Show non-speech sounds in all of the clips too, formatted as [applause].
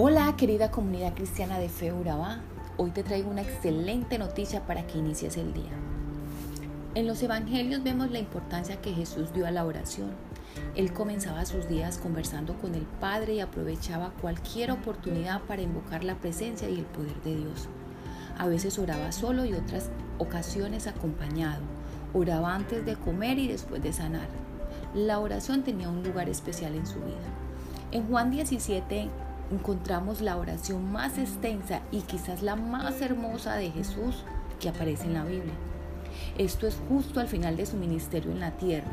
Hola querida comunidad cristiana de Fe Urabá, hoy te traigo una excelente noticia para que inicies el día. En los evangelios vemos la importancia que Jesús dio a la oración. Él comenzaba sus días conversando con el Padre y aprovechaba cualquier oportunidad para invocar la presencia y el poder de Dios. A veces oraba solo y otras ocasiones acompañado. Oraba antes de comer y después de sanar. La oración tenía un lugar especial en su vida. En Juan 17 encontramos la oración más extensa y quizás la más hermosa de Jesús que aparece en la Biblia. Esto es justo al final de su ministerio en la tierra.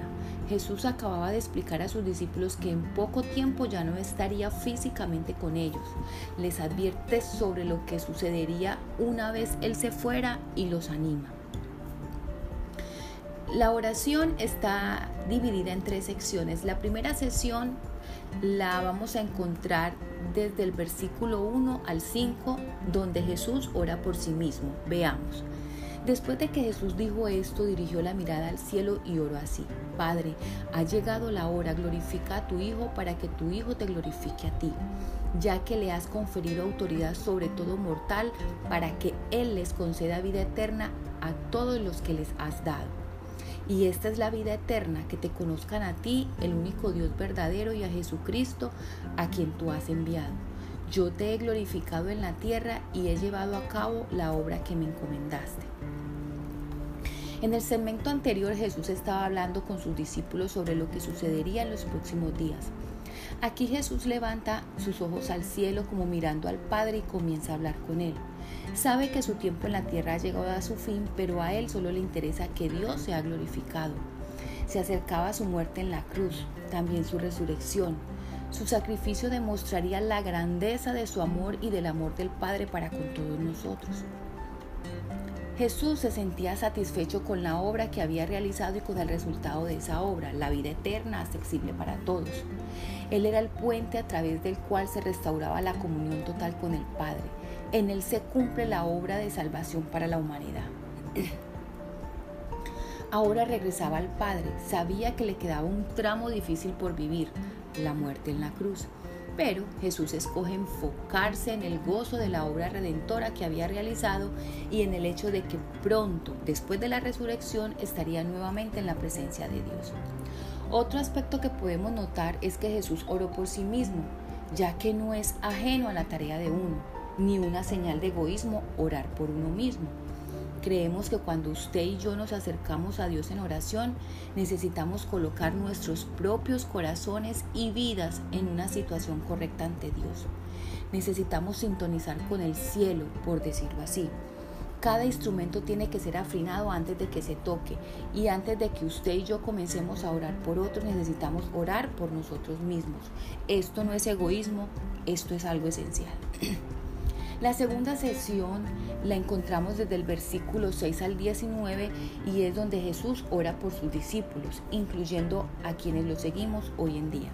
Jesús acababa de explicar a sus discípulos que en poco tiempo ya no estaría físicamente con ellos. Les advierte sobre lo que sucedería una vez Él se fuera y los anima. La oración está dividida en tres secciones. La primera sesión la vamos a encontrar desde el versículo 1 al 5, donde Jesús ora por sí mismo. Veamos. Después de que Jesús dijo esto, dirigió la mirada al cielo y oró así. Padre, ha llegado la hora, glorifica a tu Hijo para que tu Hijo te glorifique a ti, ya que le has conferido autoridad sobre todo mortal para que Él les conceda vida eterna a todos los que les has dado. Y esta es la vida eterna, que te conozcan a ti, el único Dios verdadero, y a Jesucristo, a quien tú has enviado. Yo te he glorificado en la tierra y he llevado a cabo la obra que me encomendaste. En el segmento anterior Jesús estaba hablando con sus discípulos sobre lo que sucedería en los próximos días. Aquí Jesús levanta sus ojos al cielo como mirando al Padre y comienza a hablar con él. Sabe que su tiempo en la tierra ha llegado a su fin, pero a él solo le interesa que Dios sea glorificado. Se acercaba su muerte en la cruz, también su resurrección. Su sacrificio demostraría la grandeza de su amor y del amor del Padre para con todos nosotros. Jesús se sentía satisfecho con la obra que había realizado y con el resultado de esa obra, la vida eterna accesible para todos. Él era el puente a través del cual se restauraba la comunión total con el Padre. En él se cumple la obra de salvación para la humanidad. [clears throat] Ahora regresaba al Padre, sabía que le quedaba un tramo difícil por vivir, la muerte en la cruz. Pero Jesús escoge enfocarse en el gozo de la obra redentora que había realizado y en el hecho de que pronto, después de la resurrección, estaría nuevamente en la presencia de Dios. Otro aspecto que podemos notar es que Jesús oró por sí mismo, ya que no es ajeno a la tarea de uno, ni una señal de egoísmo orar por uno mismo. Creemos que cuando usted y yo nos acercamos a Dios en oración, necesitamos colocar nuestros propios corazones y vidas en una situación correcta ante Dios. Necesitamos sintonizar con el cielo, por decirlo así. Cada instrumento tiene que ser afinado antes de que se toque y antes de que usted y yo comencemos a orar por otros necesitamos orar por nosotros mismos. Esto no es egoísmo, esto es algo esencial. La segunda sesión la encontramos desde el versículo 6 al 19 y es donde Jesús ora por sus discípulos, incluyendo a quienes lo seguimos hoy en día.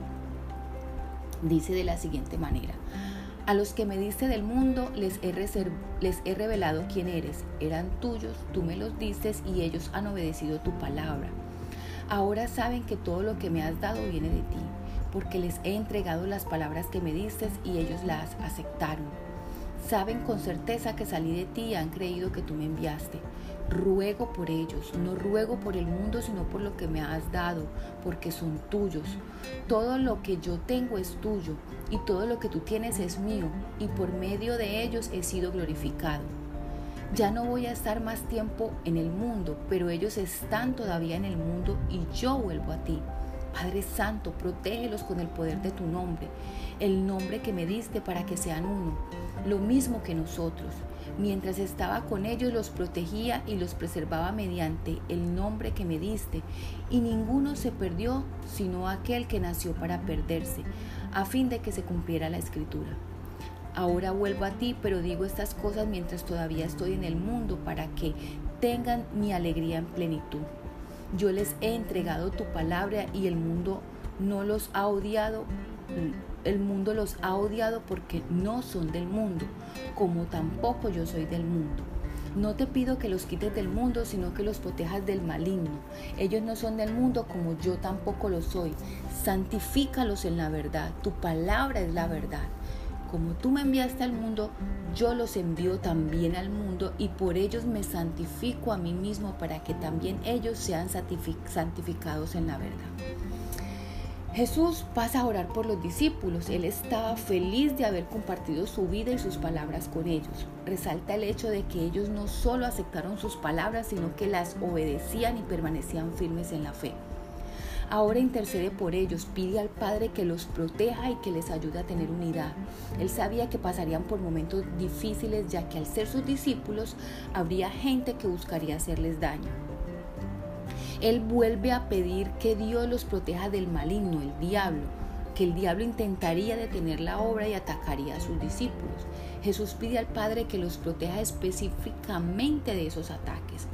Dice de la siguiente manera, a los que me diste del mundo les he, les he revelado quién eres, eran tuyos, tú me los diste y ellos han obedecido tu palabra. Ahora saben que todo lo que me has dado viene de ti, porque les he entregado las palabras que me diste y ellos las aceptaron Saben con certeza que salí de ti y han creído que tú me enviaste. Ruego por ellos, no ruego por el mundo, sino por lo que me has dado, porque son tuyos. Todo lo que yo tengo es tuyo, y todo lo que tú tienes es mío, y por medio de ellos he sido glorificado. Ya no voy a estar más tiempo en el mundo, pero ellos están todavía en el mundo y yo vuelvo a ti. Padre Santo, protégelos con el poder de tu nombre, el nombre que me diste para que sean uno, lo mismo que nosotros. Mientras estaba con ellos los protegía y los preservaba mediante el nombre que me diste, y ninguno se perdió sino aquel que nació para perderse, a fin de que se cumpliera la escritura. Ahora vuelvo a ti, pero digo estas cosas mientras todavía estoy en el mundo, para que tengan mi alegría en plenitud. Yo les he entregado tu palabra y el mundo no los ha odiado. El mundo los ha odiado porque no son del mundo, como tampoco yo soy del mundo. No te pido que los quites del mundo, sino que los protejas del maligno. Ellos no son del mundo como yo tampoco lo soy. Santifícalos en la verdad. Tu palabra es la verdad. Como tú me enviaste al mundo, yo los envío también al mundo y por ellos me santifico a mí mismo para que también ellos sean santificados en la verdad. Jesús pasa a orar por los discípulos. Él estaba feliz de haber compartido su vida y sus palabras con ellos. Resalta el hecho de que ellos no solo aceptaron sus palabras, sino que las obedecían y permanecían firmes en la fe. Ahora intercede por ellos, pide al Padre que los proteja y que les ayude a tener unidad. Él sabía que pasarían por momentos difíciles ya que al ser sus discípulos habría gente que buscaría hacerles daño. Él vuelve a pedir que Dios los proteja del maligno, el diablo, que el diablo intentaría detener la obra y atacaría a sus discípulos. Jesús pide al Padre que los proteja específicamente de esos ataques.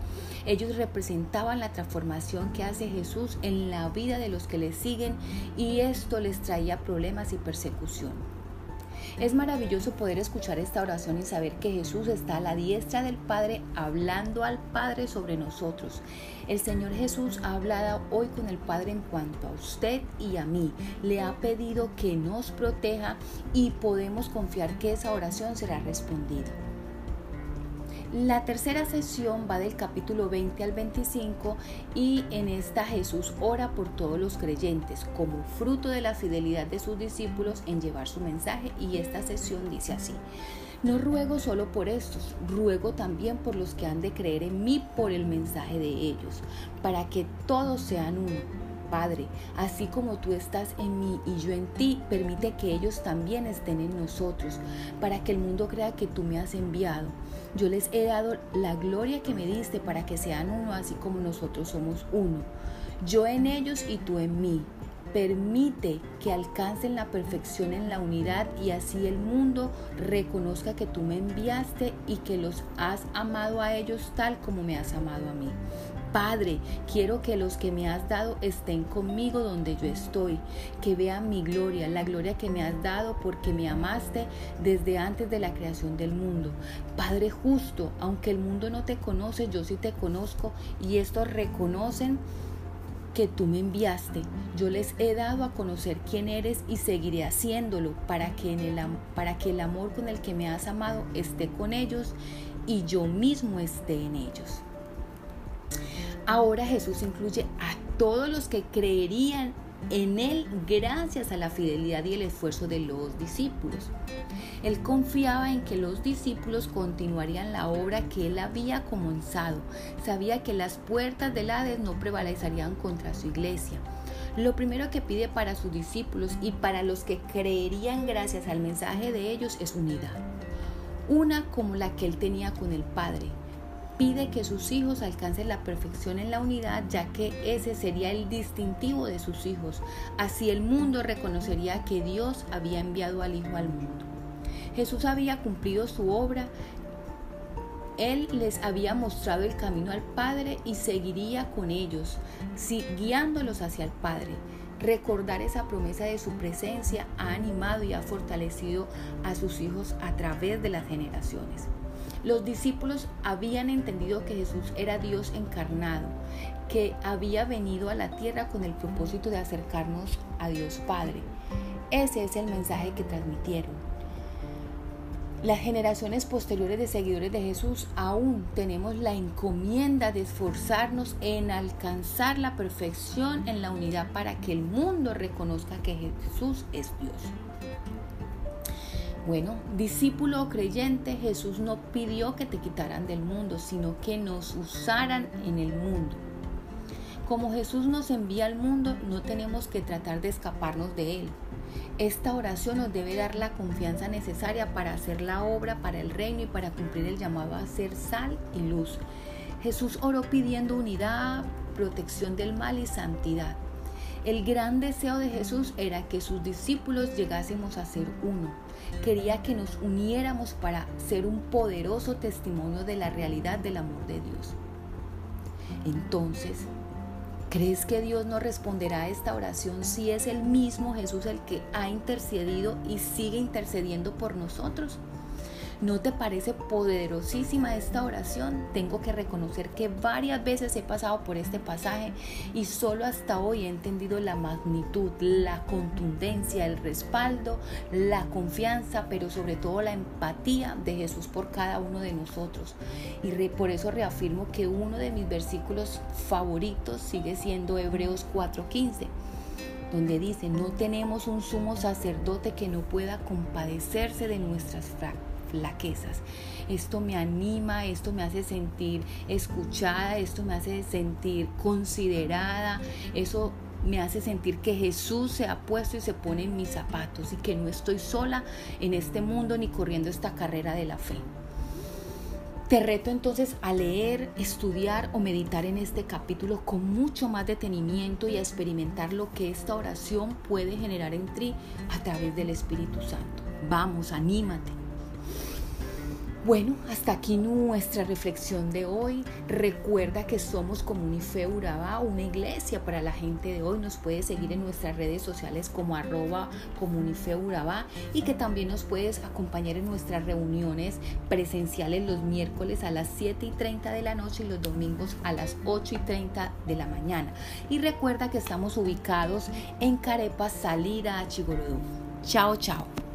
Ellos representaban la transformación que hace Jesús en la vida de los que le siguen y esto les traía problemas y persecución. Es maravilloso poder escuchar esta oración y saber que Jesús está a la diestra del Padre hablando al Padre sobre nosotros. El Señor Jesús ha hablado hoy con el Padre en cuanto a usted y a mí. Le ha pedido que nos proteja y podemos confiar que esa oración será respondida. La tercera sesión va del capítulo 20 al 25 y en esta Jesús ora por todos los creyentes como fruto de la fidelidad de sus discípulos en llevar su mensaje y esta sesión dice así. No ruego solo por estos, ruego también por los que han de creer en mí por el mensaje de ellos, para que todos sean uno Padre, así como tú estás en mí y yo en ti, permite que ellos también estén en nosotros, para que el mundo crea que tú me has enviado. Yo les he dado la gloria que me diste para que sean uno, así como nosotros somos uno. Yo en ellos y tú en mí. Permite que alcancen la perfección en la unidad y así el mundo reconozca que tú me enviaste y que los has amado a ellos tal como me has amado a mí. Padre, quiero que los que me has dado estén conmigo donde yo estoy, que vean mi gloria, la gloria que me has dado porque me amaste desde antes de la creación del mundo. Padre justo, aunque el mundo no te conoce, yo sí te conozco y estos reconocen que tú me enviaste. Yo les he dado a conocer quién eres y seguiré haciéndolo para que, para que el amor con el que me has amado esté con ellos y yo mismo esté en ellos. Ahora Jesús incluye a todos los que creerían en Él gracias a la fidelidad y el esfuerzo de los discípulos. Él confiaba en que los discípulos continuarían la obra que Él había comenzado. Sabía que las puertas del Hades no prevalecerían contra su iglesia. Lo primero que pide para sus discípulos y para los que creerían gracias al mensaje de ellos es unidad. Una como la que Él tenía con el Padre pide que sus hijos alcancen la perfección en la unidad, ya que ese sería el distintivo de sus hijos. Así el mundo reconocería que Dios había enviado al Hijo al mundo. Jesús había cumplido su obra, Él les había mostrado el camino al Padre y seguiría con ellos, guiándolos hacia el Padre. Recordar esa promesa de su presencia ha animado y ha fortalecido a sus hijos a través de las generaciones. Los discípulos habían entendido que Jesús era Dios encarnado, que había venido a la tierra con el propósito de acercarnos a Dios Padre. Ese es el mensaje que transmitieron. Las generaciones posteriores de seguidores de Jesús aún tenemos la encomienda de esforzarnos en alcanzar la perfección en la unidad para que el mundo reconozca que Jesús es Dios. Bueno, discípulo o creyente, Jesús no pidió que te quitaran del mundo, sino que nos usaran en el mundo. Como Jesús nos envía al mundo, no tenemos que tratar de escaparnos de Él. Esta oración nos debe dar la confianza necesaria para hacer la obra para el reino y para cumplir el llamado a ser sal y luz. Jesús oró pidiendo unidad, protección del mal y santidad. El gran deseo de Jesús era que sus discípulos llegásemos a ser uno. Quería que nos uniéramos para ser un poderoso testimonio de la realidad del amor de Dios. Entonces, ¿crees que Dios no responderá a esta oración si es el mismo Jesús el que ha intercedido y sigue intercediendo por nosotros? ¿No te parece poderosísima esta oración? Tengo que reconocer que varias veces he pasado por este pasaje y solo hasta hoy he entendido la magnitud, la contundencia, el respaldo, la confianza, pero sobre todo la empatía de Jesús por cada uno de nosotros. Y por eso reafirmo que uno de mis versículos favoritos sigue siendo Hebreos 4:15 donde dice, no tenemos un sumo sacerdote que no pueda compadecerse de nuestras flaquezas. Esto me anima, esto me hace sentir escuchada, esto me hace sentir considerada, eso me hace sentir que Jesús se ha puesto y se pone en mis zapatos y que no estoy sola en este mundo ni corriendo esta carrera de la fe. Te reto entonces a leer, estudiar o meditar en este capítulo con mucho más detenimiento y a experimentar lo que esta oración puede generar en ti a través del Espíritu Santo. Vamos, anímate. Bueno, hasta aquí nuestra reflexión de hoy. Recuerda que somos Comunife Urabá, una iglesia para la gente de hoy. Nos puedes seguir en nuestras redes sociales como arroba Comunife Urabá y que también nos puedes acompañar en nuestras reuniones presenciales los miércoles a las 7 y 30 de la noche y los domingos a las 8 y 30 de la mañana. Y recuerda que estamos ubicados en Carepa, salida a Chigorodú. Chao, chao.